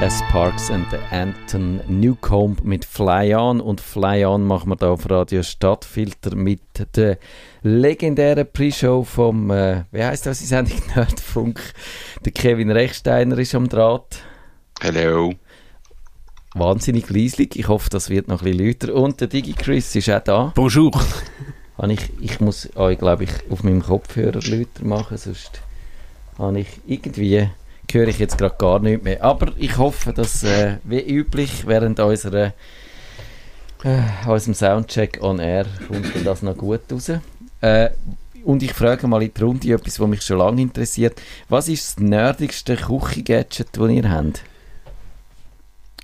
S. Parks and Anton Newcomb mit Fly On und Fly On machen wir da auf Radio Stadtfilter mit der legendären Pre-Show vom, äh, wie heißt das, die Sendung Nerdfunk? Der Kevin Rechsteiner ist am Draht. Hallo. Wahnsinnig leislich, ich hoffe, das wird noch ein bisschen lauter. Und der Digi Chris ist auch da. Bonjour. ich, ich muss euch, glaube ich, auf meinem Kopfhörer lauter machen, sonst habe ich irgendwie höre ich jetzt gerade gar nicht mehr. Aber ich hoffe, dass äh, wie üblich während unserer, äh, unserem Soundcheck on Air kommt das noch gut raus. Äh, und ich frage mal in die Runde etwas, was mich schon lange interessiert. Was ist das nerdigste Küche-Gadget, das ihr habt?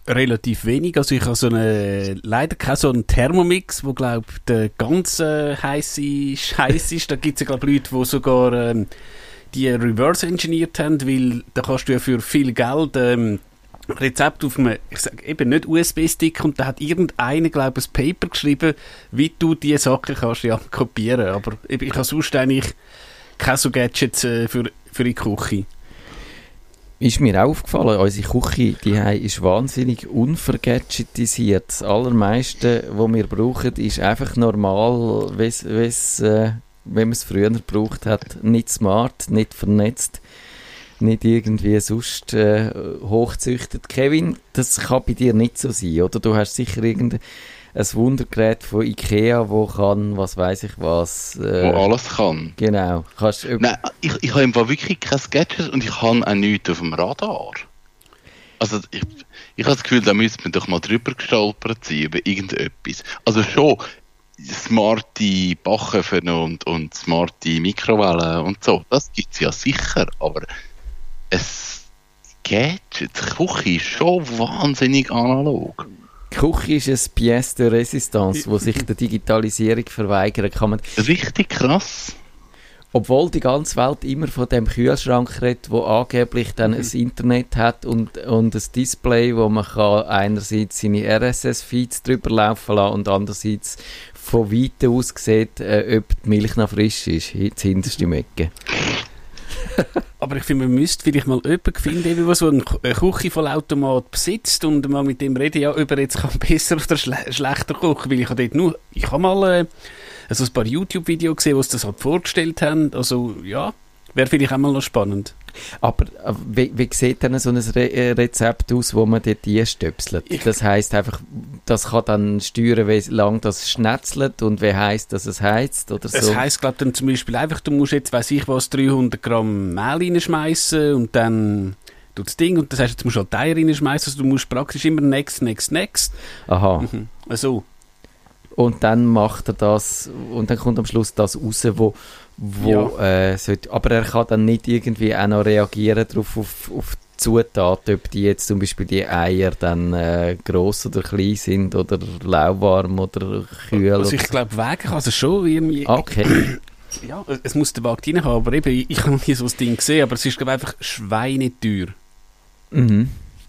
Relativ wenig. Also ich habe so eine, leider keinen so einen Thermomix, wo glaube der ganz äh, heiße Scheiß ist. Da gibt es ja glaube Leute, die sogar ähm, die reverse engineert haben, weil da kannst du ja für viel Geld ähm, Rezept auf einem, ich sag eben nicht USB-Stick und da hat irgendeiner, glaube ich, ein Paper geschrieben, wie du diese Sachen kannst ja kopieren. Aber ich habe sonst eigentlich keine so Gadgets äh, für, für die Küche. Ist mir aufgefallen, unsere Küche die ist wahnsinnig unvergadgetisiert. Das Allermeiste, was wir brauchen, ist einfach normal, wie es wenn man es früher gebraucht hat, nicht smart, nicht vernetzt, nicht irgendwie sonst äh, hochzüchtet. Kevin, das kann bei dir nicht so sein, oder? Du hast sicher irgendein Wundergerät von Ikea, wo kann, was weiß ich was. Äh, wo alles kann. Genau. Kannst Nein, ich, ich habe einfach wirklich kein Gadget und ich habe auch nichts auf dem Radar. Also ich, ich habe das Gefühl, da müsste man doch mal drüber gestolpert sein, über irgendetwas. Also schon, smarte Backöfen und, und smarte Mikrowellen und so. Das gibt es ja sicher, aber es geht. Die Küche ist schon wahnsinnig analog. Die Küche ist ein Pièce de Resistance, wo sich der Digitalisierung verweigern kann. Richtig krass. Obwohl die ganze Welt immer von dem Kühlschrank redet, wo angeblich dann mhm. ein Internet hat und, und ein Display, wo man kann einerseits seine RSS-Feeds drüber laufen lassen und andererseits von weitem aus sieht, äh, ob die Milch noch frisch ist, das hinterste Ecke. Aber ich finde, man müsste vielleicht mal jemanden finden, der so einen Küchenvollautomat besitzt und mal mit dem reden, ja, ob er jetzt kann besser oder schle schlechter kochen weil ich habe dort nur, ich habe mal äh, also ein paar YouTube-Videos gesehen, wo sie das halt vorgestellt haben, also ja, wäre vielleicht auch mal noch spannend. Aber äh, wie, wie sieht denn so ein Re äh, Rezept aus, wo man dort einstöpselt? Das heißt einfach, das kann dann steuern, wie lange das schnetzelt und wie heißt, dass es heizt oder so? Es heisst, glaube dann zum Beispiel einfach, du musst jetzt, weiß ich was, 300 Gramm Mehl reinschmeißen und dann das Ding und das heißt, jetzt musst du halt Eier reinschmeißen, also du musst praktisch immer next, next, next. Aha. Mhm. Also. Und dann macht er das und dann kommt am Schluss das raus, wo wo ja. äh, sollte, aber er kann dann nicht irgendwie auch noch reagieren darauf auf, auf die Zutaten, ob die jetzt zum Beispiel die Eier dann äh, gross oder klein sind oder lauwarm oder kühl. Also ich glaube, wägen kann es schon irgendwie. Okay. ja, es muss der Wagt rein haben, aber eben, ich habe nie so ein Ding gesehen, aber es ist glaube einfach schweineteuer. Mhm.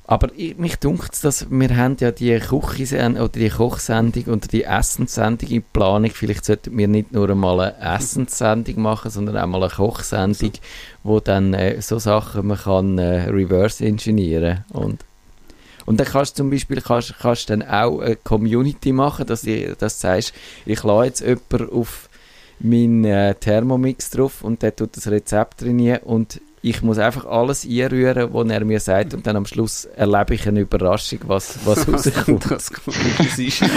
Aber ich, mich dunkt dass wir haben ja die Küche oder die Kochsendung oder die Essenssendung in Planung. Vielleicht sollten wir nicht nur einmal eine Essenssendung machen, sondern auch mal eine Kochsendung, wo dann äh, so Sachen man kann äh, reverse engineeren und und dann kannst du zum Beispiel kannst, kannst dann auch eine Community machen, dass du dass du sagst, ich lade jetzt jemanden auf meinen äh, Thermomix drauf und der tut das Rezept drin und ich muss einfach alles einrühren, was er mir sagt und dann am Schluss erlebe ich eine Überraschung, was, was rauskommt. das ist.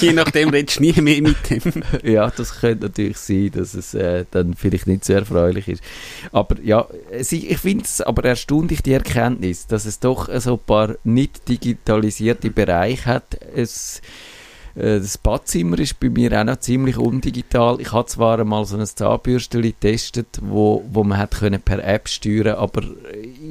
Je nachdem redest du nie mehr mit ihm. ja, das könnte natürlich sein, dass es äh, dann vielleicht nicht so erfreulich ist. Aber ja, ich finde es aber erstaunlich, die Erkenntnis, dass es doch so ein paar nicht digitalisierte Bereiche hat. Es, das Badzimmer ist bei mir auch noch ziemlich undigital. Ich habe zwar einmal so ein Zahnbürstchen getestet, wo, wo man hat können per App steuern aber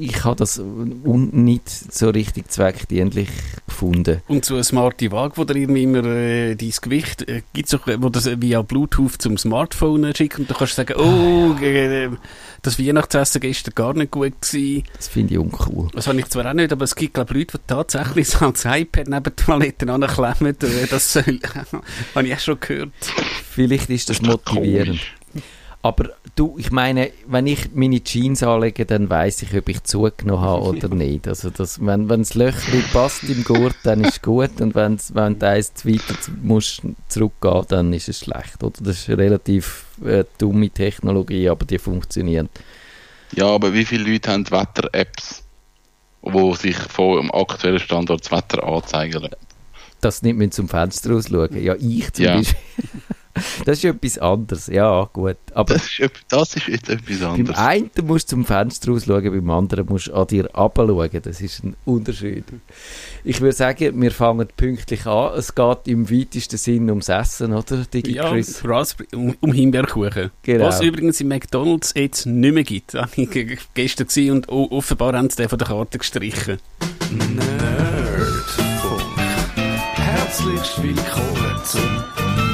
ich habe das nicht so richtig zweckdienlich gefunden. Und so eine smarte Waage, wo dir immer äh, dein Gewicht, äh, gibt es auch, wo das via Bluetooth zum Smartphone schickt und du kannst sagen, oh, äh, das Weihnachtsessen gestern gar nicht gut gewesen. Das finde ich uncool. Das habe ich zwar auch nicht, aber es gibt glaube Leute, die tatsächlich so als iPad neben die Toiletten anklemmen. Das soll, habe ich auch schon gehört. Vielleicht ist das motivierend. Aber du, ich meine, wenn ich meine Jeans anlege, dann weiß ich, ob ich zugenommen habe oder nicht. Also das, wenn, wenn das Löchchen passt im Gurt, dann ist es gut. Und wenn's, wenn du eins weiter musst zurückgehen, dann ist es schlecht. Oder? Das ist eine relativ äh, dumme Technologie, aber die funktioniert. Ja, aber wie viele Leute haben Wetter-Apps, wo sich vom aktuellen Standort das Wetter anzeigen lassen? Dass sie nicht zum Fenster raus schauen. Ja, ich zum Ja. Beispiel. Das ist etwas anderes. Ja, gut. Aber Das ist, das ist jetzt etwas beim anderes. einen musst du zum Fenster raus schauen, beim anderen musst du an dir runterschauen. Das ist ein Unterschied. Ich würde sagen, wir fangen pünktlich an. Es geht im weitesten Sinn ums Essen, oder, Digi Ja, Chris? Um, um Himbeerkuchen. Genau. Was übrigens im McDonalds jetzt nicht mehr gibt. Das war ich gestern und offenbar haben sie den von der Karte gestrichen. Nerdfunk. Herzlich willkommen zum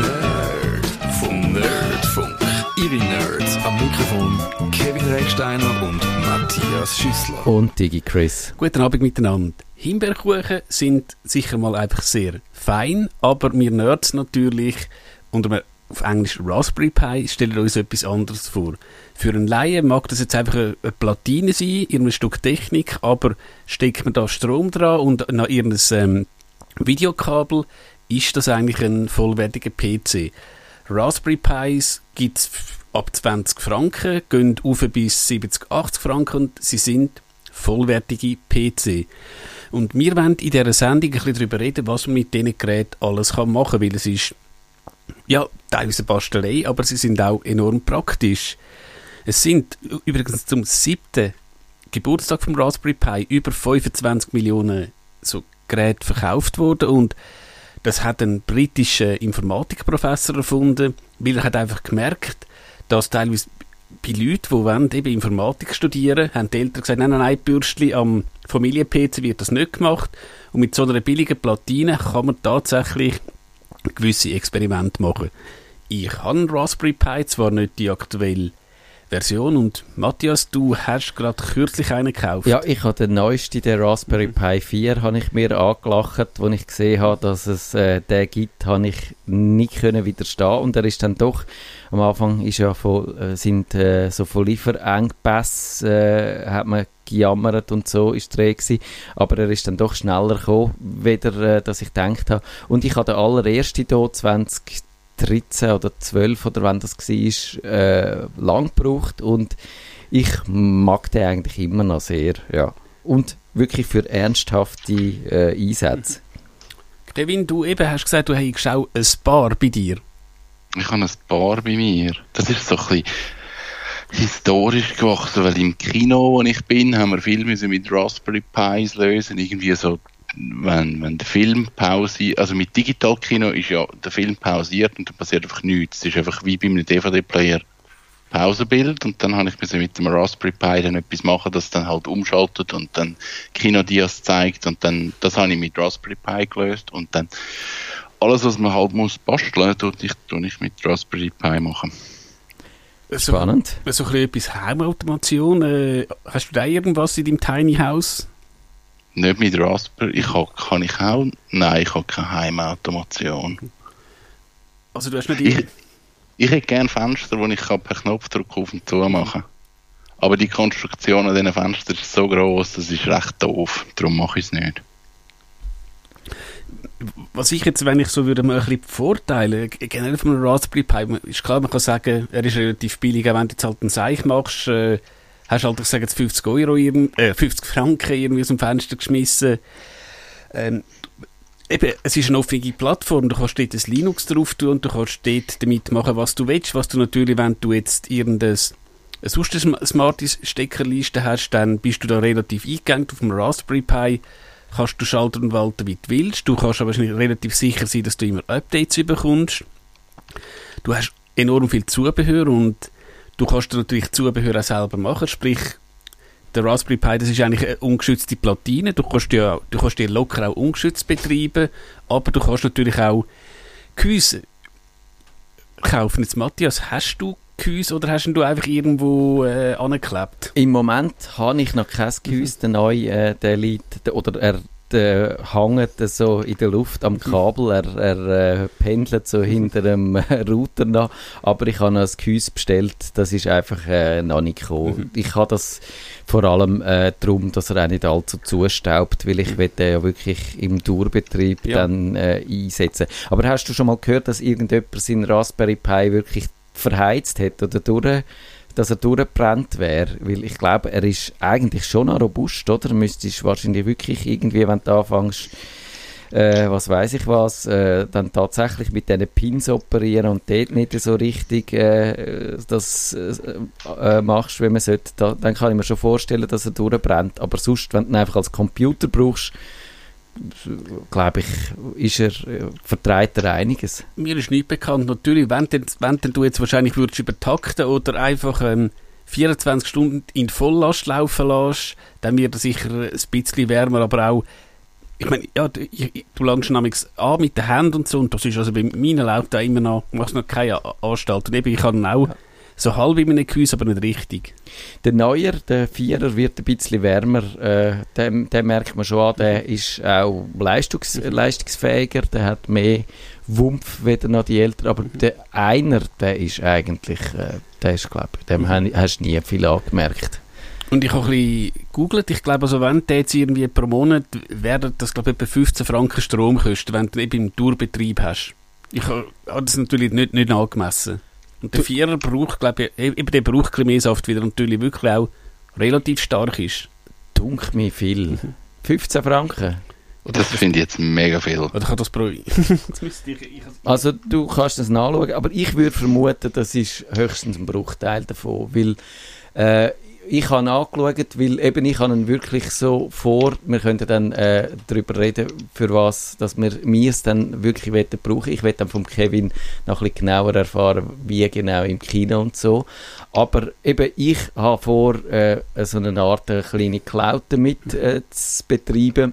Nerdfunk. Nerdfunk. Ihre Nerds am Mikrofon Kevin Recksteiner und Matthias Schüssler. Und Digi Chris. Guten Abend miteinander. Himbeerkuchen sind sicher mal einfach sehr fein, aber wir Nerds natürlich, unter einem auf Englisch Raspberry Pi, stellen uns etwas anderes vor. Für einen Laien mag das jetzt einfach eine, eine Platine sein, irgendein Stück Technik, aber steckt man da Strom dran und nach irgendein ähm, Videokabel, ist das eigentlich ein vollwertiger PC. Raspberry Pis gibt es ab 20 Franken, gehen auf bis 70, 80 Franken und sie sind vollwertige PC. Und wir wollen in dieser Sendung ein bisschen darüber reden, was man mit diesen Geräten alles machen kann, weil es ist ja teilweise Bastelei, aber sie sind auch enorm praktisch. Es sind übrigens zum siebten Geburtstag vom Raspberry Pi über 25 Millionen so Geräte verkauft worden und das hat ein britischer Informatikprofessor erfunden, weil er hat einfach gemerkt, dass teilweise bei Leuten, die wollen, eben Informatik studieren, haben die Eltern gesagt, nein, nein, nein, Bürstli am Familien-PC wird das nicht gemacht. Und mit so einer billigen Platine kann man tatsächlich gewisse Experimente machen. Ich habe einen Raspberry Pi, zwar nicht die aktuelle Version. Und Matthias, du hast gerade kürzlich einen gekauft. Ja, ich habe den neuesten, den Raspberry Pi 4, habe ich mir angelacht, als ich gesehen habe, dass es äh, den gibt, habe ich nicht können widerstehen und er ist dann doch, am Anfang ist ja von, äh, sind äh, so von Lieferengpässen, äh, hat man gejammert und so ist Rede gewesen. aber er ist dann doch schneller gekommen, weder äh, dass ich gedacht habe. Und ich habe den allerersten hier 2013 oder 12 oder wann das war, äh, lang gebraucht und ich mag den eigentlich immer noch sehr, ja. Und wirklich für ernsthafte äh, Einsätze. Kevin, du eben hast gesagt, du hast auch ein Paar bei dir. Ich habe ein Paar bei mir. Das ist so ein bisschen historisch gewachsen, weil im Kino, wo ich bin, haben wir viel müssen mit Raspberry Pis lösen. Irgendwie so, wenn, wenn der Film Pause, also mit Digitalkino ist ja der Film pausiert und dann passiert einfach nichts. Es ist einfach wie bei einem DVD-Player Pausenbild und dann habe ich müssen mit dem Raspberry Pi dann etwas machen, das dann halt umschaltet und dann Kinodias zeigt und dann, das habe ich mit Raspberry Pi gelöst und dann alles, was man halt muss basteln, tue ich, tue ich mit Raspberry Pi machen. Spannend. So, so ein bisschen etwas Heimautomation. Äh, hast du da irgendwas in deinem Tiny House? Nicht mit Raspberry, ich habe, kann ich auch, nein, ich habe keine Heimautomation. Also du hast nicht... Ich, ich hätte gerne Fenster, die ich kann per Knopfdruck auf und zu machen Aber die Konstruktion an diesen Fenstern ist so groß, das ist recht doof. Darum mache ich es nicht. Was ich jetzt, wenn ich so würde, mal ein bisschen Vorteile, generell von einem Raspberry Pi, ist klar, man kann sagen, er ist relativ billig, auch wenn du jetzt halt einen Seich machst, äh, hast halt, ich sage jetzt 50 Euro, äh, 50 Franken irgendwie aus dem Fenster geschmissen. Ähm, eben, es ist eine offene Plattform, du kannst dort ein Linux drauf tun und du kannst dort damit machen, was du willst, was du natürlich, wenn du jetzt irgendein sonst eine smarte Steckerliste hast, dann bist du da relativ eingegangen auf dem Raspberry Pi, kannst du schalten und walten, wie du willst. Du kannst aber relativ sicher sein, dass du immer Updates bekommst. Du hast enorm viel Zubehör und du kannst natürlich Zubehör auch selber machen, sprich der Raspberry Pi, das ist eigentlich eine ungeschützte Platine. Du kannst ja, du kannst dir locker auch ungeschützt betreiben, aber du kannst natürlich auch Gehäuse kaufen. Jetzt Matthias, hast du Gehäuse oder hast du einfach irgendwo äh, angeklebt? Im Moment habe ich noch kein Gehäuse. Der neue, äh, der liegt, der, oder er äh, hängt so in der Luft am Kabel, er, er äh, pendelt so hinter dem Router nach, aber ich habe noch ein Gehäuse bestellt, das ist einfach äh, noch nicht gekommen. Mhm. Ich habe das vor allem äh, darum, dass er auch nicht allzu zustaubt, weil ich will den ja wirklich im Dauerbetrieb Ja. dann äh, einsetzen. Aber hast du schon mal gehört, dass irgendjemand seinen Raspberry Pi wirklich verheizt hat oder durch, dass er durchgebrannt wäre? Weil ich glaube, er ist eigentlich schon noch robust, oder? Müsstest wahrscheinlich wirklich irgendwie, wenn du anfängst, äh, was weiß ich was, äh, dann tatsächlich mit diesen Pins operieren und dort nicht so richtig äh, das äh, äh, machst, wie man sollte, da, dann kann ich mir schon vorstellen, dass er durchbrennt. Aber sonst, wenn du ihn einfach als Computer brauchst, glaube ich, ist er, äh, vertreibt er einiges. Mir ist nicht bekannt. Natürlich, wenn, denn, wenn denn du jetzt wahrscheinlich würdest übertakten oder einfach ähm, 24 Stunden in Volllast laufen lässt, dann wird er sicher ein bisschen wärmer, aber auch ich meine, ja, du, du langst nämlich an mit den Händen und so, und das ist also bei meinen Laut da immer noch, machst noch keine Anstalt. Und eben, ich habe auch so halb in meinem Gehäuse, aber nicht richtig. Der Neuer, der Vierer, wird ein bisschen wärmer. Äh, den, den merkt man schon an, der ist auch leistungs leistungsfähiger, der hat mehr Wumpf weder noch die Älteren. Aber der Einer, der ist eigentlich, äh, der ist, glaube ich, dem han- hast du nie viel angemerkt. Und ich habe ein bisschen gegoogelt, ich glaube, also wenn du jetzt irgendwie pro Monat, werden das, glaube ich, etwa 15 Franken Strom kosten, wenn du eben im Tourbetrieb hast. Ich habe das natürlich nicht, nicht angemessen. Und der Vierer braucht, glaube ich, eben der braucht ein mehr Saft, weil er natürlich wirklich auch relativ stark ist. Dunk mir viel. 15 Franken. Oder, Das finde ich jetzt mega viel. oder kann das pro... Also du kannst das nachschauen, aber ich würde vermuten, das ist höchstens ein Bruchteil davon, weil äh, ich habe angeschaut, weil eben ich habe ihn wirklich so vor, wir könnten dann äh, darüber reden, für was, dass wir es dann wirklich wollen brauchen. Ich werde dann vom Kevin noch ein bisschen genauer erfahren, wie genau im Kino und so. Aber eben ich habe vor, äh, so eine Art äh, kleine Cloud damit äh, zu betreiben.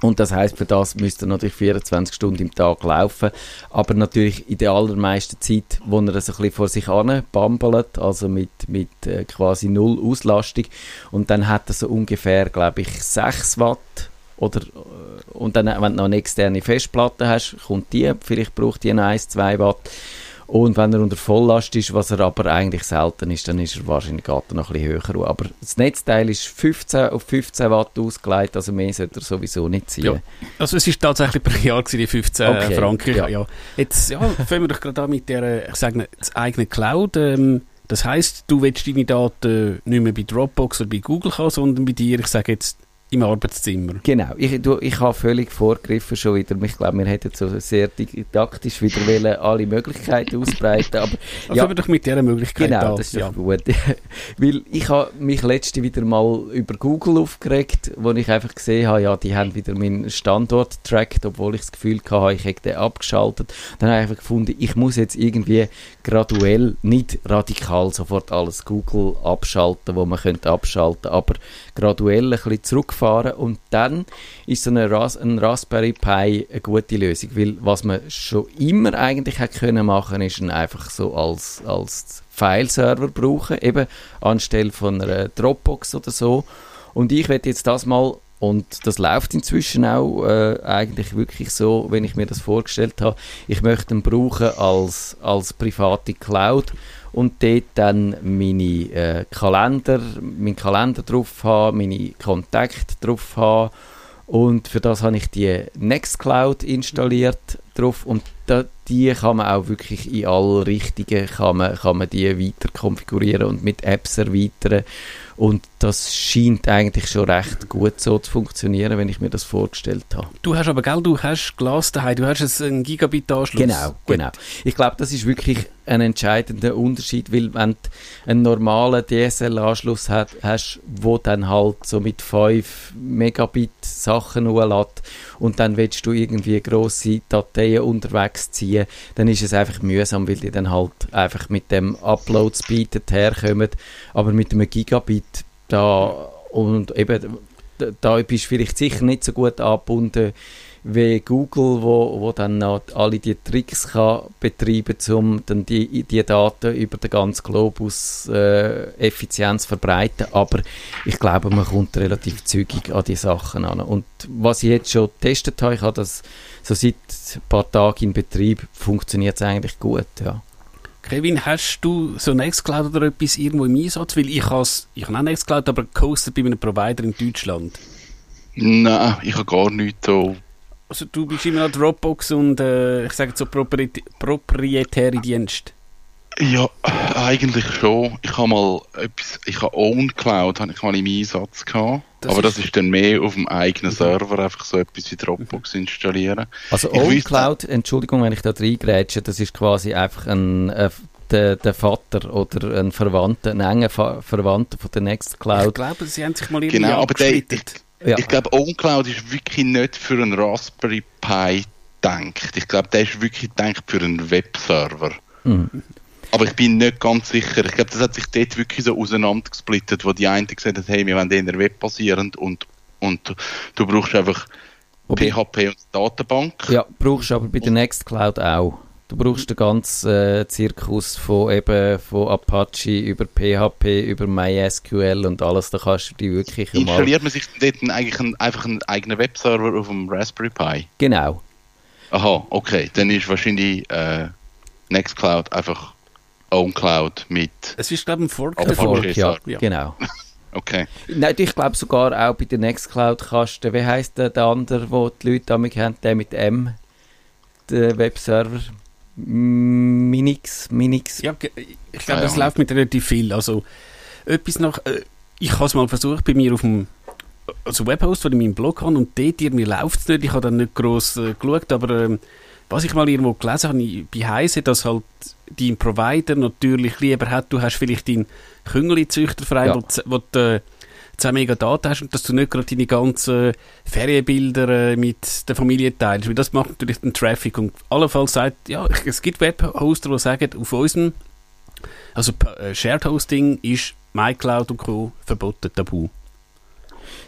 Und das heißt, für das müsste er natürlich 24 Stunden im Tag laufen. Aber natürlich in der allermeisten Zeit, wo er das ein bisschen vor sich hin bambelt, also mit, mit äh, quasi null Auslastung. Und dann hat er so ungefähr, glaube ich, 6 Watt. Oder, äh, und dann, wenn du noch eine externe Festplatte hast, kommt die, vielleicht braucht die noch 1, 2 Watt. Und wenn er unter Volllast ist, was er aber eigentlich selten ist, dann ist er wahrscheinlich er noch ein bisschen höher. Aber das Netzteil ist 15 auf 15 Watt ausgelegt, also mehr sollte er sowieso nicht ziehen. Ja. Also es ist tatsächlich per Jahr die 15 Okay, Franken. ja. Ja. Jetzt ja, fangen wir doch gerade an mit der, äh, ich sage das eigene Cloud. Ähm, das heißt, du willst deine Daten nicht mehr bei Dropbox oder bei Google haben, sondern bei dir, ich sage jetzt, im Arbeitszimmer. Genau, ich, du, ich habe völlig vorgegriffen schon wieder. Ich glaube, wir hätten so sehr didaktisch wieder wollen, alle Möglichkeiten ausbreiten, aber Also Ja. wir doch mit dieser Möglichkeit Genau, an. das ist ja. gut. Weil ich habe mich letzte wieder mal über Google aufgeregt, wo ich einfach gesehen habe, ja, die haben wieder meinen Standort tracked, obwohl ich das Gefühl hatte, ich hätte den abgeschaltet. Dann habe ich einfach gefunden, ich muss jetzt irgendwie graduell, nicht radikal sofort alles Google abschalten, wo man könnte abschalten, aber graduell ein bisschen zurückfahren und dann ist so eine Ras ein Raspberry Pi eine gute Lösung, weil was man schon immer eigentlich hätte können machen, ist ihn einfach so als, als File-Server brauchen, eben anstelle von einer Dropbox oder so. Und ich werde jetzt das mal und das läuft inzwischen auch äh, eigentlich wirklich so, wenn ich mir das vorgestellt habe. Ich möchte ihn brauchen als, als private Cloud und dort dann meine äh, Kalender, meinen Kalender drauf haben, meine Kontakte drauf haben. Und für das habe ich die Nextcloud installiert drauf und da, die kann man auch wirklich in alle Richtungen kann man, kann man die weiter konfigurieren und mit Apps erweitern und das scheint eigentlich schon recht gut so zu funktionieren, wenn ich mir das vorgestellt habe. Du hast aber, gell, du hast Glas daheim, du hast einen Gigabit-Anschluss. Genau, Gut. genau. Ich glaube, das ist wirklich ein entscheidender Unterschied, weil wenn du einen normalen DSL-Anschluss hat, hast, wo dann halt so mit 5 Megabit Sachen hochlädt und dann willst du irgendwie grosse Dateien unterwegs ziehen, dann ist es einfach mühsam, weil die dann halt einfach mit dem Upload-Speed herkommen, aber mit einem Gigabit da und eben da- bist du vielleicht sicher nicht so gut angebunden wie Google, wo, wo dann alle die Tricks kann betreiben um dann die, die Daten über den ganzen Globus äh, effizient zu verbreiten. Aber ich glaube, man kommt relativ zügig an die Sachen an. Und was ich jetzt schon getestet habe, ich habe das so seit ein paar Tagen in Betrieb, funktioniert es eigentlich gut, ja. Kevin, hast du so Nextcloud oder etwas irgendwo im Einsatz? Weil ich habe ich habe auch Nextcloud, aber gehostet bei einem Provider in Deutschland. Nein, ich habe gar nichts so. Also du bist immer an Dropbox und äh, ich sage so propriet proprietäre Dienste. Ja, eigentlich schon. Ich habe mal etwas, ich habe OwnCloud, habe ich mal im Einsatz gehabt. Das aber ist- das ist dann mehr auf dem eigenen Server, einfach so etwas wie Dropbox installieren. Also Ich OwnCloud, Entschuldigung, wenn ich da reingrätsche, das ist quasi einfach ein, äh, der, der Vater oder ein Verwandter, ein enger Fa Verwandter von der Ich Nextcloud. glaube, sie haben sich mal irgendwie Genau, aber der, ich. Ja. ich glaube, OwnCloud ist wirklich nicht für einen Raspberry Pi gedacht. Ich glaube, der ist wirklich gedacht für einen Webserver. Mhm. Aber ich bin nicht ganz sicher. Ich glaube, das hat sich dort wirklich so auseinandergesplittet, wo die einen gesagt haben, hey, wir wollen eher webbasierend und, und du brauchst einfach Wobei- PHP und Datenbank. Ja, brauchst du aber bei der Nextcloud auch. Du brauchst den ganzen äh, Zirkus von eben von Apache über PHP, über MySQL und alles. Da kannst du die wirklich. Installiert man sich dort eigentlich einen, einfach einen eigenen Webserver auf dem Raspberry Pi? Genau. Aha, okay. Dann ist wahrscheinlich äh, Nextcloud einfach OwnCloud mit. Es ist, glaube ich, ein Fork davon. Fork. Ja, Ja. genau. Okay. Nein, ich glaube sogar auch bei der Nextcloud kannst du, wie heisst der, der andere, wo die Leute damit haben, der mit M, der Webserver, Minix, Minix. Ja, ich glaube, das ja. läuft mit relativ viel. Also, etwas noch, äh, ich habe es mal versucht bei mir auf dem also Webhost, den ich in meinem Blog habe, und dort irgendwie läuft es nicht. Ich habe dann nicht gross äh, geschaut, aber ähm, was ich mal irgendwo gelesen habe bei Heise, dass halt dein Provider natürlich lieber hat, du hast vielleicht deinen Küngeli-Züchterverein, Ja. wo, wo du äh, 10 Mega Daten hast und dass du nicht gerade deine ganzen Ferienbilder äh, mit der Familie teilst, weil das macht natürlich den Traffic und allenfalls sagt, ja, es gibt Webhoster, die sagen, auf unserem also äh, Shared Hosting ist MyCloud und Co. verboten, tabu.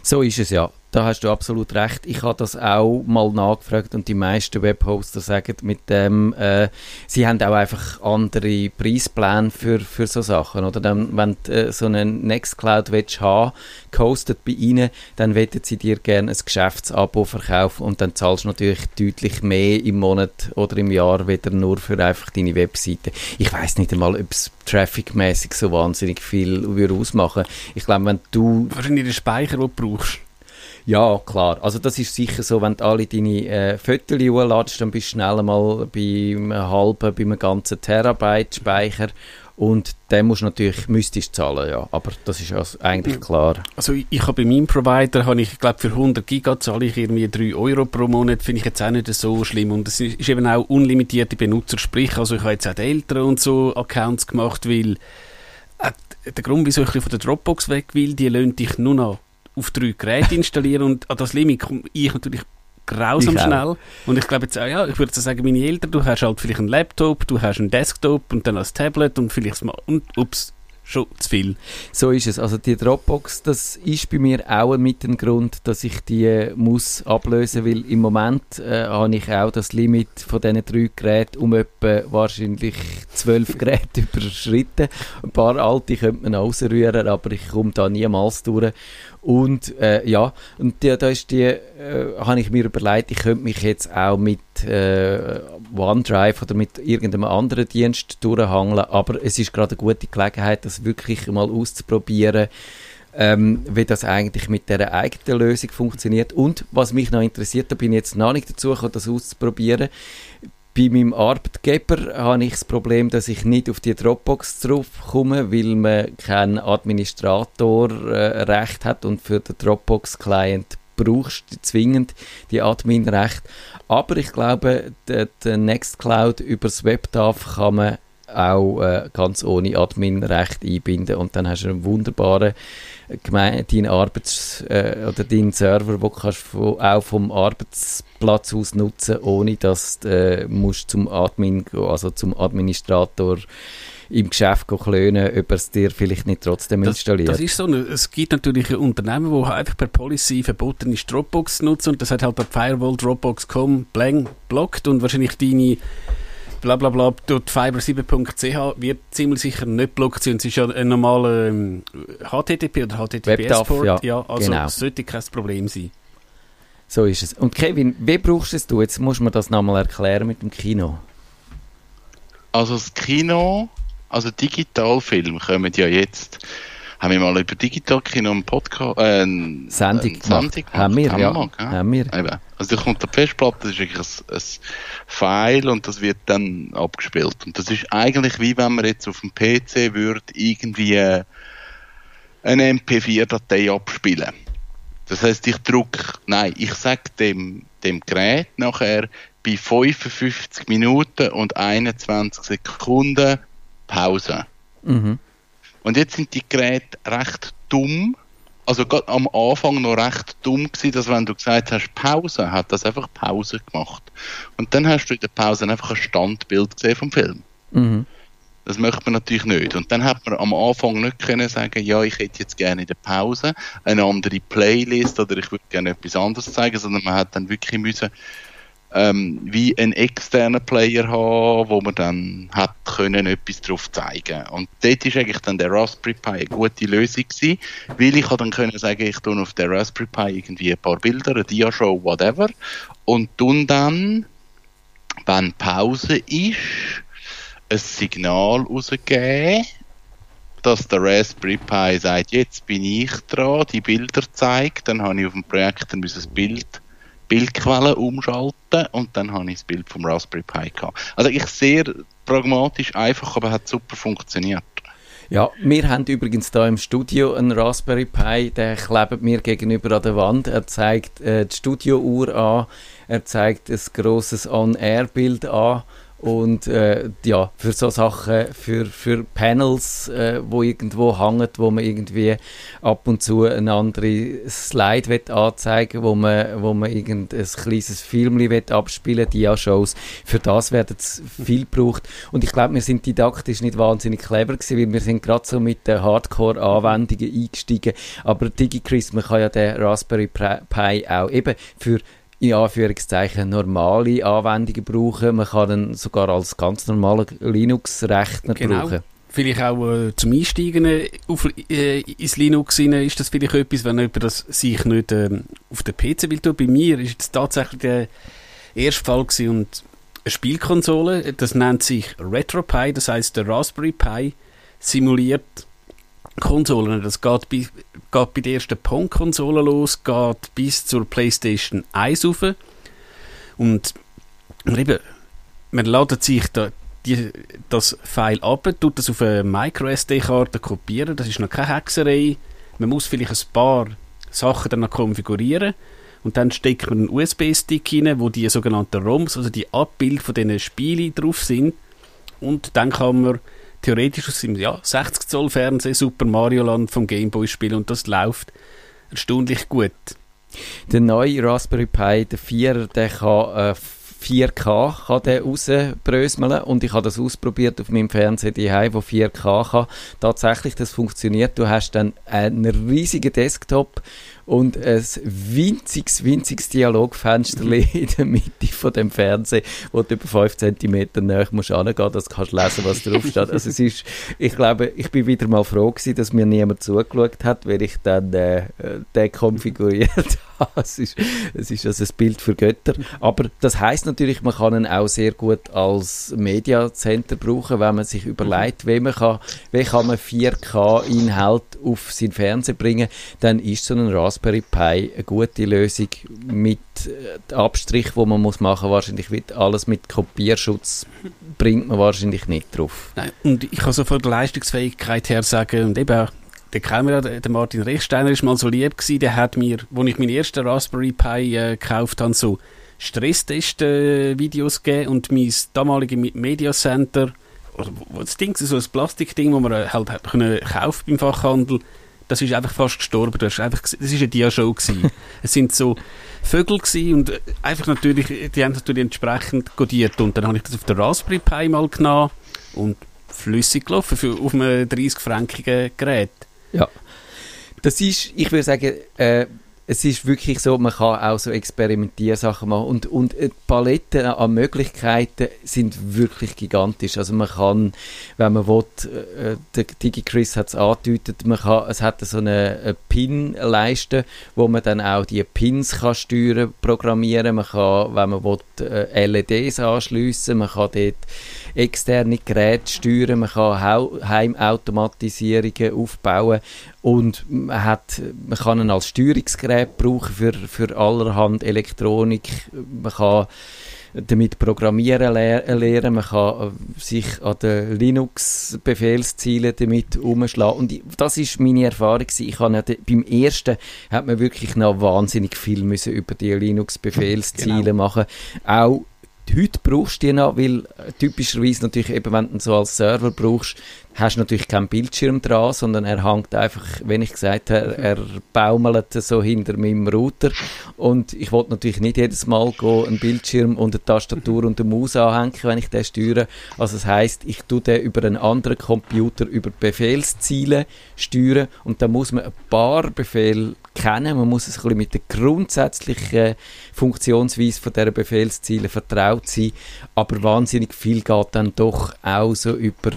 So ist es ja. Da hast du absolut recht. Ich habe das auch mal nachgefragt und die meisten Webhoster sagen mit dem, äh, sie haben auch einfach andere Preispläne für, für so Sachen. Oder dann, wenn du äh, so einen Nextcloud willst haben, gehostet bei ihnen, dann wettet sie dir gerne ein Geschäftsabo verkaufen und dann zahlst du natürlich deutlich mehr im Monat oder im Jahr wieder nur für einfach deine Webseite. Ich weiß nicht einmal, ob es trafficmäßig so wahnsinnig viel würde ausmachen. Ich glaube, wenn du Wahrscheinlich den Speicher, den du brauchst. Ja, klar. Also das ist sicher so, wenn du alle deine äh, Fotos hochladest, dann bist du schnell mal bei einem halben, bei einem ganzen Terabyte Speicher und den musst du natürlich, du zahlen, ja. Aber das ist also eigentlich klar. Also ich, ich habe bei meinem Provider, habe ich, glaube für 100 Giga zahle ich irgendwie 3 Euro pro Monat, finde ich jetzt auch nicht so schlimm und es ist, eben auch unlimitierte Benutzer, sprich, also ich habe jetzt auch Eltern und so Accounts gemacht, weil äh, der Grund, wieso ich ein bisschen von der Dropbox weg will, die lassen dich nur noch auf drei Geräte installieren und an das Limit komme ich natürlich grausam Ich schnell. Und ich glaube jetzt auch, ja, ich würde so sagen, meine Eltern, du hast halt vielleicht einen Laptop, du hast einen Desktop und dann ein Tablet und vielleicht das Ma- und ups, schon zu viel. So ist es. Also die Dropbox, das ist bei mir auch mit dem Grund, dass ich die äh, muss ablösen, weil im Moment äh, habe ich auch das Limit von diesen drei Geräten um etwa wahrscheinlich zwölf Geräte überschritten. Ein paar alte könnte man rausrühren, aber ich komme da niemals durch. Und äh, ja, und die, da äh, habe ich mir überlegt, ich könnte mich jetzt auch mit äh, OneDrive oder mit irgendeinem anderen Dienst durchhangeln, aber es ist gerade eine gute Gelegenheit, das wirklich mal auszuprobieren, ähm, wie das eigentlich mit der eigenen Lösung funktioniert. Und was mich noch interessiert, da bin ich jetzt noch nicht dazu gekommen, das auszuprobieren. Bei meinem Arbeitgeber habe ich das Problem, dass ich nicht auf die Dropbox draufkomme, weil man kein Administratorrecht hat und für den Dropbox-Client brauchst du zwingend die Admin-Recht. Aber ich glaube, der, Nextcloud übers WebDAV kann man auch äh, ganz ohne Admin-Recht einbinden und dann hast du einen wunderbaren deinen Arbeits- äh, oder deinen Server, den kannst du auch vom Arbeitsplatz aus nutzen, ohne dass du äh, musst zum Admin gehen, also zum Administrator im Geschäft klönen, ob er es dir vielleicht nicht trotzdem Das, installiert. das ist so. eine- Es gibt natürlich Unternehmen, wo einfach per Policy verboten ist, Dropbox zu nutzen und das hat halt per Firewall Dropbox.com blockt und wahrscheinlich deine blablabla dort fiber7.ch wird ziemlich sicher nicht blockt sein es ist ja ein normaler ähm, HTTP oder HTTPS-Port. ja, ja, also genau. sollte kein Problem sein. So ist es. Und Kevin, wie brauchst du es du? Jetzt musst du mir das nochmal erklären mit dem Kino. Also das Kino, also Digitalfilme kommen ja jetzt, haben wir mal über Digitalkino einen Podcast, äh, Sendung eine gemacht. Sendung Haben wir, ja. mal, gell? Haben wir. Eben. Also da kommt der Festplatte, das ist wirklich ein, ein File und das wird dann abgespielt. Und das ist eigentlich wie wenn man jetzt auf dem PC würde irgendwie äh, eine MP4-Datei abspielen. Das heißt, ich drücke, nein, ich sage dem, dem Gerät nachher bei 55 Minuten und 21 Sekunden Pause. Mhm. Und jetzt sind die Geräte recht dumm. Also gerade am Anfang noch recht dumm gewesen, dass wenn du gesagt hast Pause, hat das einfach Pause gemacht. Und dann hast du in der Pause einfach ein Standbild gesehen vom Film. Mhm. Das möchte man natürlich nicht. Und dann hat man am Anfang nicht können sagen, ja, ich hätte jetzt gerne in der Pause eine andere Playlist oder ich würde gerne etwas anderes zeigen, sondern man hat dann wirklich müssen ähm, wie einen externen Player haben, wo man dann hat können etwas drauf zeigen. Und dort ist eigentlich dann der Raspberry Pi eine gute Lösung gewesen, weil ich dann können sagen, ich tue auf der Raspberry Pi irgendwie ein paar Bilder, eine Diashow, whatever, und tun dann, wenn Pause ist, ein Signal rausgeben, dass der Raspberry Pi sagt, jetzt bin ich dran, die Bilder zeigt, dann habe ich auf dem müssen das Bild, Bildquelle umschalten und dann habe ich das Bild vom Raspberry Pi gehabt. Also ich sehr pragmatisch, einfach, aber hat super funktioniert. Ja, wir haben übrigens da im Studio einen Raspberry Pi, der klebt mir gegenüber an der Wand. Er zeigt äh, die Studiouhr an, er zeigt ein grosses On-Air-Bild an und äh, ja, für so Sachen, für, für Panels, äh, wo irgendwo hängen, wo man irgendwie ab und zu eine andere Slide will anzeigen wo man, wo man irgendein kleines Film abspielen Dia-Shows. Für das werden es viel gebraucht. Und ich glaube, wir sind didaktisch nicht wahnsinnig clever gewesen, weil wir sind gerade so mit den Hardcore-Anwendungen eingestiegen. Aber DigiChris, man kann ja den Raspberry Pi auch eben für in Anführungszeichen normale Anwendungen brauchen. Man kann ihn sogar als ganz normalen Linux-Rechner Genau. brauchen. Vielleicht auch äh, zum Einsteigen äh, auf, äh, ins Linux rein, ist das vielleicht etwas, wenn jemand das sich nicht ähm, auf den PC will tun. Bei mir ist es tatsächlich der erste Fall gewesen und eine Spielkonsole, das nennt sich RetroPie, das heißt der Raspberry Pi simuliert Konsolen. Das geht bei, geht bei der ersten Pong-Konsole los, geht bis zur PlayStation 1 rauf. Und eben, man ladet sich da die, das File ab, tut das auf eine MicroSD-Karte kopieren. Das ist noch keine Hexerei. Man muss vielleicht ein paar Sachen dann noch konfigurieren. Und dann steckt man einen USB-Stick rein, wo die sogenannten ROMs, also die Abbild von diesen Spielen drauf sind. Und dann kann man theoretisch aus dem ja, 60 Zoll Fernsehen Super Mario Land vom Gameboy spielen und das läuft erstaunlich gut. Der neue Raspberry Pi, der 4, der kann äh, 4K kann der rausbröseln und ich habe das ausprobiert auf meinem Fernseher daheim, wo 4K kann. Tatsächlich, das funktioniert. Du hast dann einen riesigen Desktop und ein winziges, winziges Dialogfenster in der Mitte von dem Fernseher, wo du über 5 cm näher musst angehen, dass du kannst lesen, was drauf steht. Also es ist, ich glaube, ich bin wieder mal froh gewesen, dass mir niemand zugeschaut hat, weil ich dann äh, den konfiguriert habe. Es ist, es ist also ein Bild für Götter. Aber das heißt natürlich, man kann ihn auch sehr gut als Media Center brauchen, wenn man sich überlegt, wie man kann, wie kann man 4K-Inhalt auf sein Fernsehen bringen, dann ist so ein Raspberry Pi eine gute Lösung mit äh, Abstrich, wo man muss machen wahrscheinlich wird alles mit Kopierschutz bringt man wahrscheinlich nicht drauf. Nein, und ich kann so von der Leistungsfähigkeit her sagen, und eben der ja, der Martin Rechsteiner ist mal so lieb gewesen, der hat mir, als ich meinen ersten Raspberry Pi äh, gekauft habe, so Stresstest-Videos gegeben und mein damaliges Media Center, oder wo- wo das Ding, so ein Plastikding, das man äh, halt hat können kaufen beim Fachhandel, das ist einfach fast gestorben. Das ist einfach, das ist eine Dia-Show gewesen. es sind so Vögel gewesen und äh, einfach natürlich, die haben natürlich entsprechend codiert und dann habe ich das auf der Raspberry Pi mal genommen und flüssig gelaufen für, auf einem 30-frankigen Gerät. Ja. Das ist, ich würde sagen, äh, es ist wirklich so, man kann auch so Experimentiersachen machen. Und, und die Paletten an Möglichkeiten sind wirklich gigantisch. Also man kann, wenn man will, äh, der DigiChris hat es angedeutet, man kann, es hat so eine, eine Pin-Leiste, wo man dann auch die Pins kann steuern, programmieren, man kann, wenn man will, äh, LEDs anschliessen, man kann dort externe Geräte steuern, man kann Heimautomatisierungen aufbauen. Und man, hat, man kann ihn als Steuerungsgerät brauchen für, für allerhand Elektronik, man kann damit programmieren lernen, man kann sich an den Linux-Befehlszielen damit umschlagen und das ist meine Erfahrung Ich habe ja, beim ersten hat man wirklich noch wahnsinnig viel müssen über die Linux-Befehlsziele genau. machen, auch heute brauchst du die noch, weil äh, typischerweise natürlich eben, wenn du so als Server brauchst, hast du natürlich keinen Bildschirm dran, sondern er hängt einfach, wenn ich gesagt habe, er baumelt so hinter meinem Router. Und ich wollte natürlich nicht jedes Mal go einen Bildschirm und eine Tastatur und eine Maus anhängen, wenn ich den steuere. Also das heißt, ich tue den über einen anderen Computer über Befehlsziele steuern. Und da muss man ein paar Befehle kennen, man muss es ein bisschen mit der grundsätzlichen Funktionsweise von dieser Befehlsziele vertraut sein, aber wahnsinnig viel geht dann doch auch so über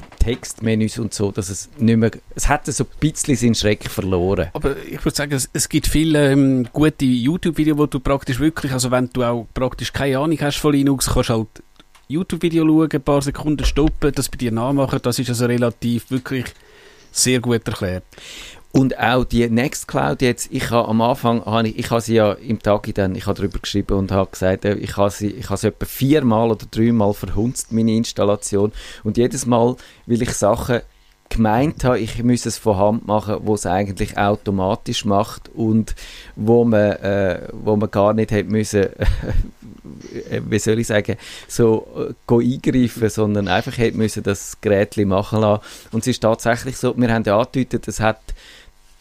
Textmenüs und so, dass es nicht mehr, es hat so ein bisschen seinen Schreck verloren. Aber ich würde sagen, es, es gibt viele ähm, gute YouTube-Videos, wo du praktisch wirklich, also wenn du auch praktisch keine Ahnung hast von Linux, kannst halt YouTube-Video schauen, ein paar Sekunden stoppen, das bei dir nachmachen, das ist also relativ wirklich sehr gut erklärt. Und auch die Nextcloud jetzt, ich habe am Anfang, habe ich, ich habe sie ja im Tag dann, ich habe darüber geschrieben und habe gesagt, äh, ich habe sie, ich habe sie etwa viermal oder dreimal verhunzt, meine Installation. Und jedes Mal will ich Sachen gemeint habe, ich müsse es von Hand machen, wo es eigentlich automatisch macht und wo man, äh, wo man gar nicht hätte müssen, äh, wie soll ich sagen, so äh, eingreifen, sondern einfach hätte müssen das Gerät machen lassen. Und es ist tatsächlich so, wir haben ja angedeutet, es hat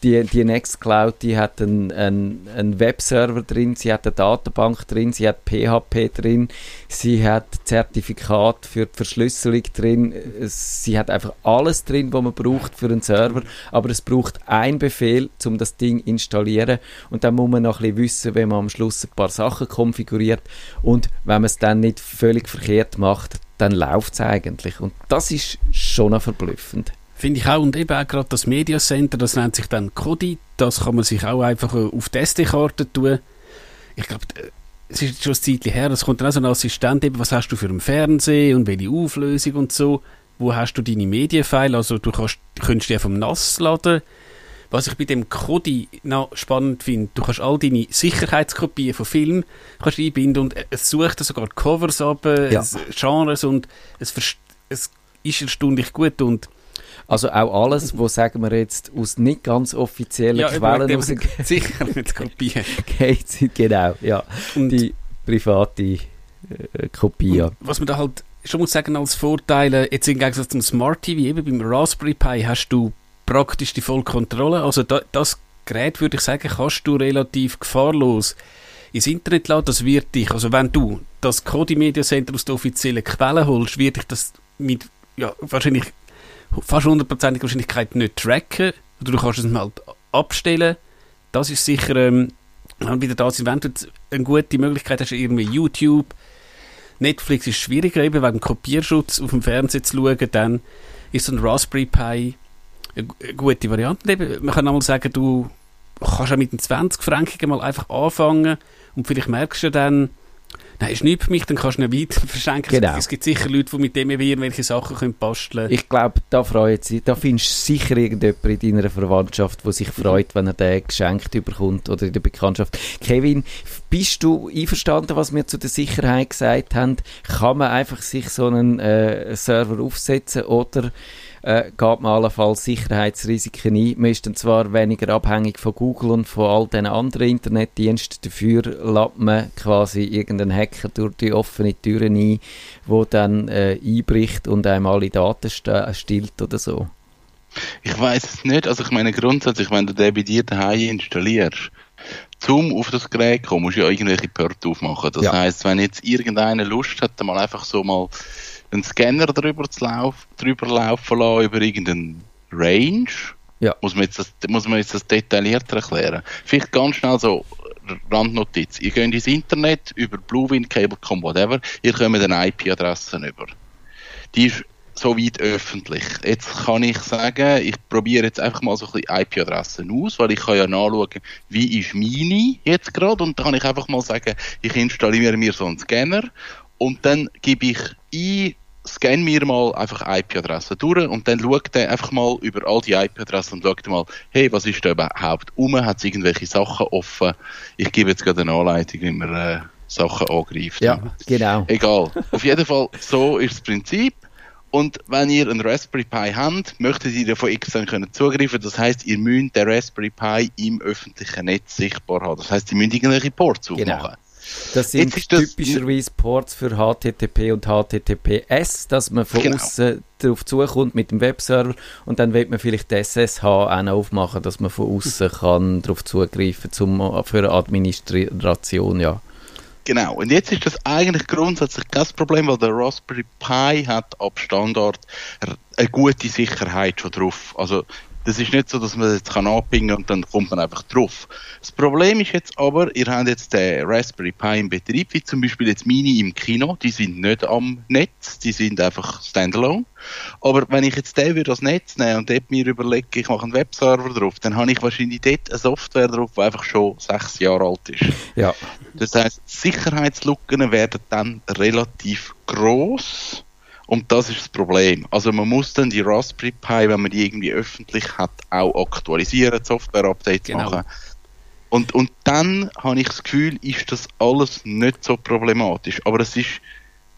die, die Nextcloud, die hat einen, einen, einen Webserver drin, sie hat eine Datenbank drin, sie hat PHP drin, sie hat Zertifikat für die Verschlüsselung drin, sie hat einfach alles drin, was man braucht für einen Server, aber es braucht einen Befehl, um das Ding installieren. Und dann muss man noch ein bisschen wissen, wenn man am Schluss ein paar Sachen konfiguriert. Und wenn man es dann nicht völlig verkehrt macht, dann läuft es eigentlich. Und das ist schon verblüffend. Finde ich auch. Und eben auch gerade das Media Center, das nennt sich dann Kodi. Das kann man sich auch einfach auf die SD-Karte tun. Ich glaube, äh, es ist schon ein Zeitchen her, es kommt dann auch so ein Assistent, eben, was hast du für einen Fernseher und welche Auflösung und so. Wo hast du deine Medienfile? Also du kannst, könntest die vom NAS laden. Was ich bei dem Kodi noch spannend finde, du kannst all deine Sicherheitskopien von Filmen kannst einbinden und es sucht sogar Covers ab, ja. Genres und es, es ist erstaunlich gut und also auch alles, was sagen wir jetzt aus nicht ganz offiziellen ja, Quellen raus... sicher nicht kopieren. genau, ja. Und die private äh, Kopie. was man da halt schon muss sagen als Vorteile, jetzt im Gegensatz zum Smart TV, eben beim Raspberry Pi hast du praktisch die Vollkontrolle. Also da, das Gerät, würde ich sagen, kannst du relativ gefahrlos ins Internet laden. Das wird dich, also wenn du das Kodi Media Center aus der offiziellen Quelle holst, wird dich das mit ja, wahrscheinlich fast hundertprozentige Wahrscheinlichkeit nicht tracken. Oder du kannst es halt abstellen. Das ist sicher ähm, wieder da, wenn du eine gute Möglichkeit hast, irgendwie YouTube, Netflix ist schwieriger, eben wegen Kopierschutz auf dem Fernseher zu schauen, dann ist so ein Raspberry Pi eine gute Variante. Man kann einmal sagen, du kannst auch mit den 20 Franken mal einfach anfangen und vielleicht merkst du dann, Nein, ist nicht für mich, dann kannst du ihn weiter verschenken. Genau. Es gibt sicher Leute, die mit dem irgendwelche Sachen können basteln können. Ich glaube, da freut sich, da findest du sicher irgendjemand in deiner Verwandtschaft, der sich freut, wenn er den geschenkt bekommt oder in der Bekanntschaft. Kevin, bist du einverstanden, was wir zu der Sicherheit gesagt haben? Kann man einfach sich so einen äh, Server aufsetzen oder äh, geht man allenfalls Sicherheitsrisiken ein. Man ist dann zwar weniger abhängig von Google und von all den anderen Internetdiensten, dafür lädt man quasi irgendeinen Hacker durch die offene Türen ein, wo dann äh, einbricht und einem alle Daten stillt oder so. Ich weiß es nicht. Also ich meine grundsätzlich, wenn du den bei dir daheim installierst, zum auf das Gerät kommen, musst du ja irgendwelche Pörte aufmachen. Das ja. heißt, wenn jetzt irgendeiner Lust hat, mal einfach so mal einen Scanner drüber, zu lauf, drüber laufen lassen über irgendeinen Range. Ja. Muss man, jetzt das, muss man jetzt das detaillierter erklären? Vielleicht ganz schnell so Randnotiz. Ihr geht ins Internet über Bluewind, Cablecom, whatever. Ihr kommt eine IP-Adresse über. Die ist soweit öffentlich. Jetzt kann ich sagen, ich probiere jetzt einfach mal so ein bisschen IP-Adressen aus, weil ich kann ja nachschauen, wie ist meine jetzt gerade und dann kann ich einfach mal sagen, ich installiere mir so einen Scanner und dann gebe ich ein, scan mir mal einfach IP-Adressen durch und dann schaut er einfach mal über all die IP-Adressen und schaut mal, hey, was ist da überhaupt um? Hat es irgendwelche Sachen offen? Ich gebe jetzt gerade eine Anleitung, wie man äh, Sachen angreift. Ja, genau. Egal. Auf jeden Fall, so ist das Prinzip. Und wenn ihr einen Raspberry Pi habt, möchtet ihr von extern können zugreifen. Das heißt, ihr müsst den Raspberry Pi im öffentlichen Netz sichtbar haben. Das heißt, ihr müsst irgendwelche Ports Genau. Das sind das- typischerweise Ports für HTTP und HTTPS, dass man von Genau. außen darauf zukommt mit dem Webserver und dann wird man vielleicht SSH auch noch aufmachen, dass man von außen kann darauf zugreifen zum für eine Administration, ja. Genau. Und jetzt ist das eigentlich grundsätzlich kein Problem, weil der Raspberry Pi hat ab Standard eine gute Sicherheit schon drauf. Also das ist nicht so, dass man jetzt kann anpingen und dann kommt man einfach drauf. Das Problem ist jetzt aber, ihr habt jetzt den Raspberry Pi im Betrieb, wie zum Beispiel jetzt meine im Kino, die sind nicht am Netz, die sind einfach standalone. Aber wenn ich jetzt den würde als Netz nehmen und dort mir überlege, ich mache einen Webserver drauf, dann habe ich wahrscheinlich dort eine Software drauf, die einfach schon sechs Jahre alt ist. Ja, Das heißt, Sicherheitslücken werden dann relativ groß und das ist das Problem. Also man muss dann die Raspberry Pi, wenn man die irgendwie öffentlich hat, auch aktualisieren, Software-Updates Genau. machen. Und, und dann habe ich das Gefühl, ist das alles nicht so problematisch. Aber es ist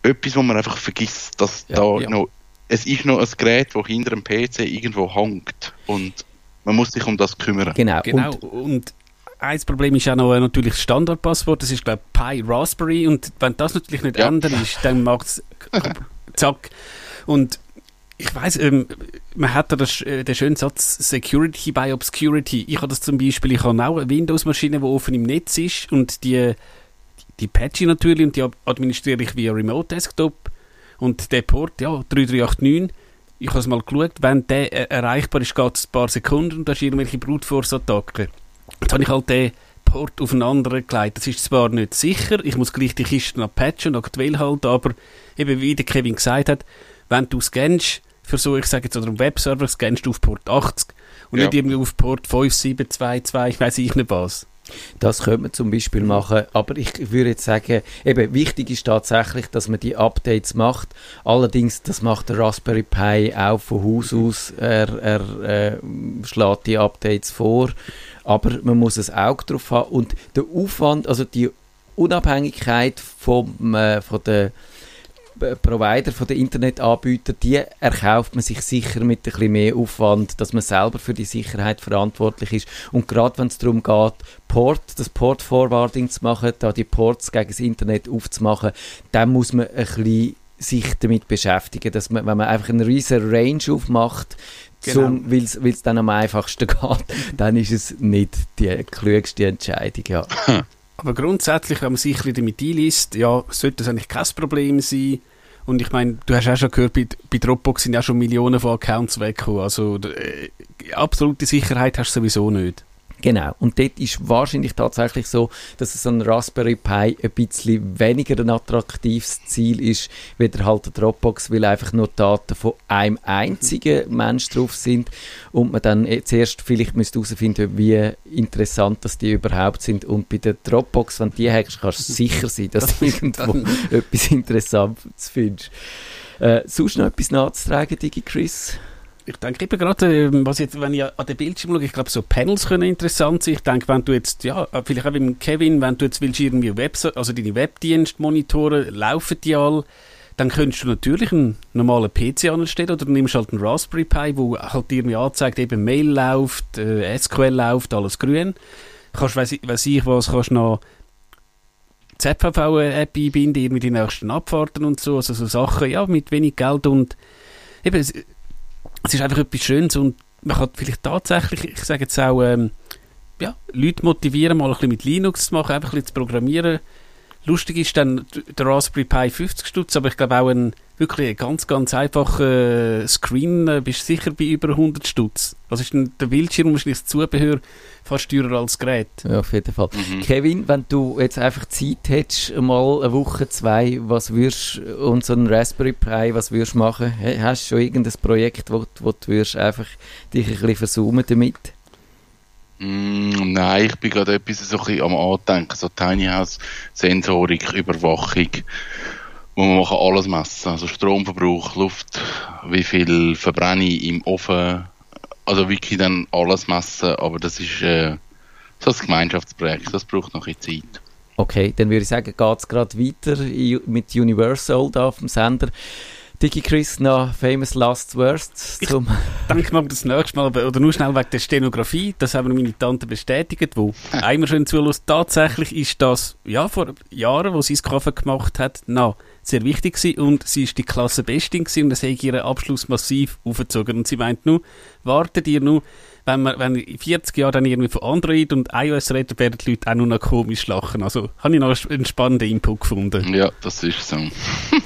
etwas, wo man einfach vergisst, dass Ja, da ja. noch, es ist noch ein Gerät, das hinter dem PC irgendwo hängt und man muss sich um das kümmern. genau. Genau. Und, Und, ein Problem ist auch noch äh, natürlich das Standardpasswort. Das ist, glaube ich, Pi Raspberry. Und wenn das natürlich nicht Ja. ändert ist, dann macht es zack. Und ich weiß, ähm, man hat da das, äh, den schönen Satz Security by Obscurity. Ich habe das zum Beispiel, ich habe auch eine Windows-Maschine, die offen im Netz ist und die, die patche ich natürlich und die ad- administriere ich via Remote Desktop. Und der Port, ja, 3389, ich habe es mal geschaut, wenn der äh, erreichbar ist, geht es ein paar Sekunden und da ist irgendwelche Brute Force-Attacken. Jetzt habe ich halt den Port auf einen anderen gelegt. Das ist zwar nicht sicher, ich muss gleich die Kiste noch patchen und aktuell halten, aber eben wie der Kevin gesagt hat, wenn du scannst, für so, ich sage jetzt, oder einen Webserver, scannst du auf Port 80 und Ja. nicht irgendwie auf Port 5722, ich weiß ich nicht was. Das könnte man zum Beispiel machen, aber ich würde jetzt sagen, eben wichtig ist tatsächlich, dass man die Updates macht. Allerdings, das macht der Raspberry Pi auch von Haus aus. Er, er äh, schlägt die Updates vor, aber man muss ein Auge drauf haben und der Aufwand, also die Unabhängigkeit vom, äh, von der Provider, von den Internetanbietern, die erkauft man sich sicher mit ein bisschen mehr Aufwand, dass man selber für die Sicherheit verantwortlich ist. Und gerade wenn es darum geht, Port, das Port-Forwarding zu machen, da die Ports gegen das Internet aufzumachen, dann muss man ein bisschen sich damit beschäftigen, dass man, wenn man einfach einen riesen Range aufmacht, Genau. weil es dann am einfachsten geht, dann ist es nicht die klügste Entscheidung, ja. Aber grundsätzlich, wenn man sich ein damit einliest, ja, sollte das eigentlich kein Problem sein. Und ich meine, du hast auch schon gehört, bei, bei Dropbox sind ja schon Millionen von Accounts weggekommen. Also äh, absolute Sicherheit hast du sowieso nicht. Genau. Und dort ist wahrscheinlich tatsächlich so, dass so ein Raspberry Pi ein bisschen weniger ein attraktives Ziel ist, weder halt der Dropbox, weil einfach nur Daten von einem einzigen Mensch drauf sind und man dann eh zuerst vielleicht müsste herausfinden, wie interessant das die überhaupt sind. Und bei der Dropbox, wenn du die hackst, kannst du sicher sein, dass du irgendwo etwas Interessantes findest. Äh, sonst noch etwas nachzutragen, Digi Chris? Ich denke eben gerade, ähm, was jetzt, wenn ich an den Bildschirm schaue, ich glaube, so Panels können interessant sein. Ich denke, wenn du jetzt, ja, äh, vielleicht auch beim Kevin, wenn du jetzt willst, irgendwie Web, also deine Webdienste monitoren, laufen die all, dann könntest du natürlich einen normalen PC anstellen oder du nimmst halt einen Raspberry Pi, wo halt irgendwie anzeigt, eben Mail läuft, äh, SQL läuft, alles grün. Kannst, weiss ich, weiss ich was, kannst noch ZVV-App einbinden, irgendwie die nächsten Abfahrten und so, also so Sachen, ja, mit wenig Geld und eben, es, ist einfach etwas Schönes und man kann vielleicht tatsächlich, ich sage jetzt auch, ähm, ja, Leute motivieren, mal ein bisschen mit Linux zu machen, einfach ein bisschen zu programmieren. Lustig ist dann der Raspberry Pi 50 Stutz, aber ich glaube auch ein wirklich ein ganz, ganz einfacher Screen, äh, bist sicher bei über 100 Stutz. Also ist dann der Bildschirm wahrscheinlich das Zubehör fast teurer als das Gerät. Ja, auf jeden Fall. Kevin, wenn du jetzt einfach Zeit hättest, mal eine Woche, zwei, was würdest und so ein Raspberry Pi, was würdest du machen? He- Hast du schon irgendein Projekt, wo, wo du würdest einfach dich ein bisschen versummen damit? Mm, nein, ich bin gerade etwas so ein bisschen am Andenken, so Tiny House Sensorik, Überwachung, wo man kann alles messen, also Stromverbrauch, Luft, wie viel verbrenne ich im Ofen, also wirklich dann alles messen, aber das ist äh, so ein Gemeinschaftsprojekt, das braucht noch ein bisschen Zeit. Okay, dann würde ich sagen, geht es gerade weiter mit Universal da auf dem Sender. Digi Chris noch Famous Last Words Ich- zum... Denke mal das nächste Mal, aber- oder nur schnell wegen der Stenografie, das haben meine Tante bestätigt, wo einmal schön zulässt. Tatsächlich ist das, ja, vor Jahren, wo sie das Kaffee gemacht hat, na, sehr wichtig gewesen und sie ist die Klasse Bestin gewesen und das hat ihren Abschluss massiv aufgezogen. Und sie meint nur, wartet ihr nur, wenn wir, wenn in 40 Jahren dann irgendwie von Android und iOS reden, werden die Leute auch nur noch komisch lachen. Also, habe ich noch einen spannenden Input gefunden. Ja, das ist so.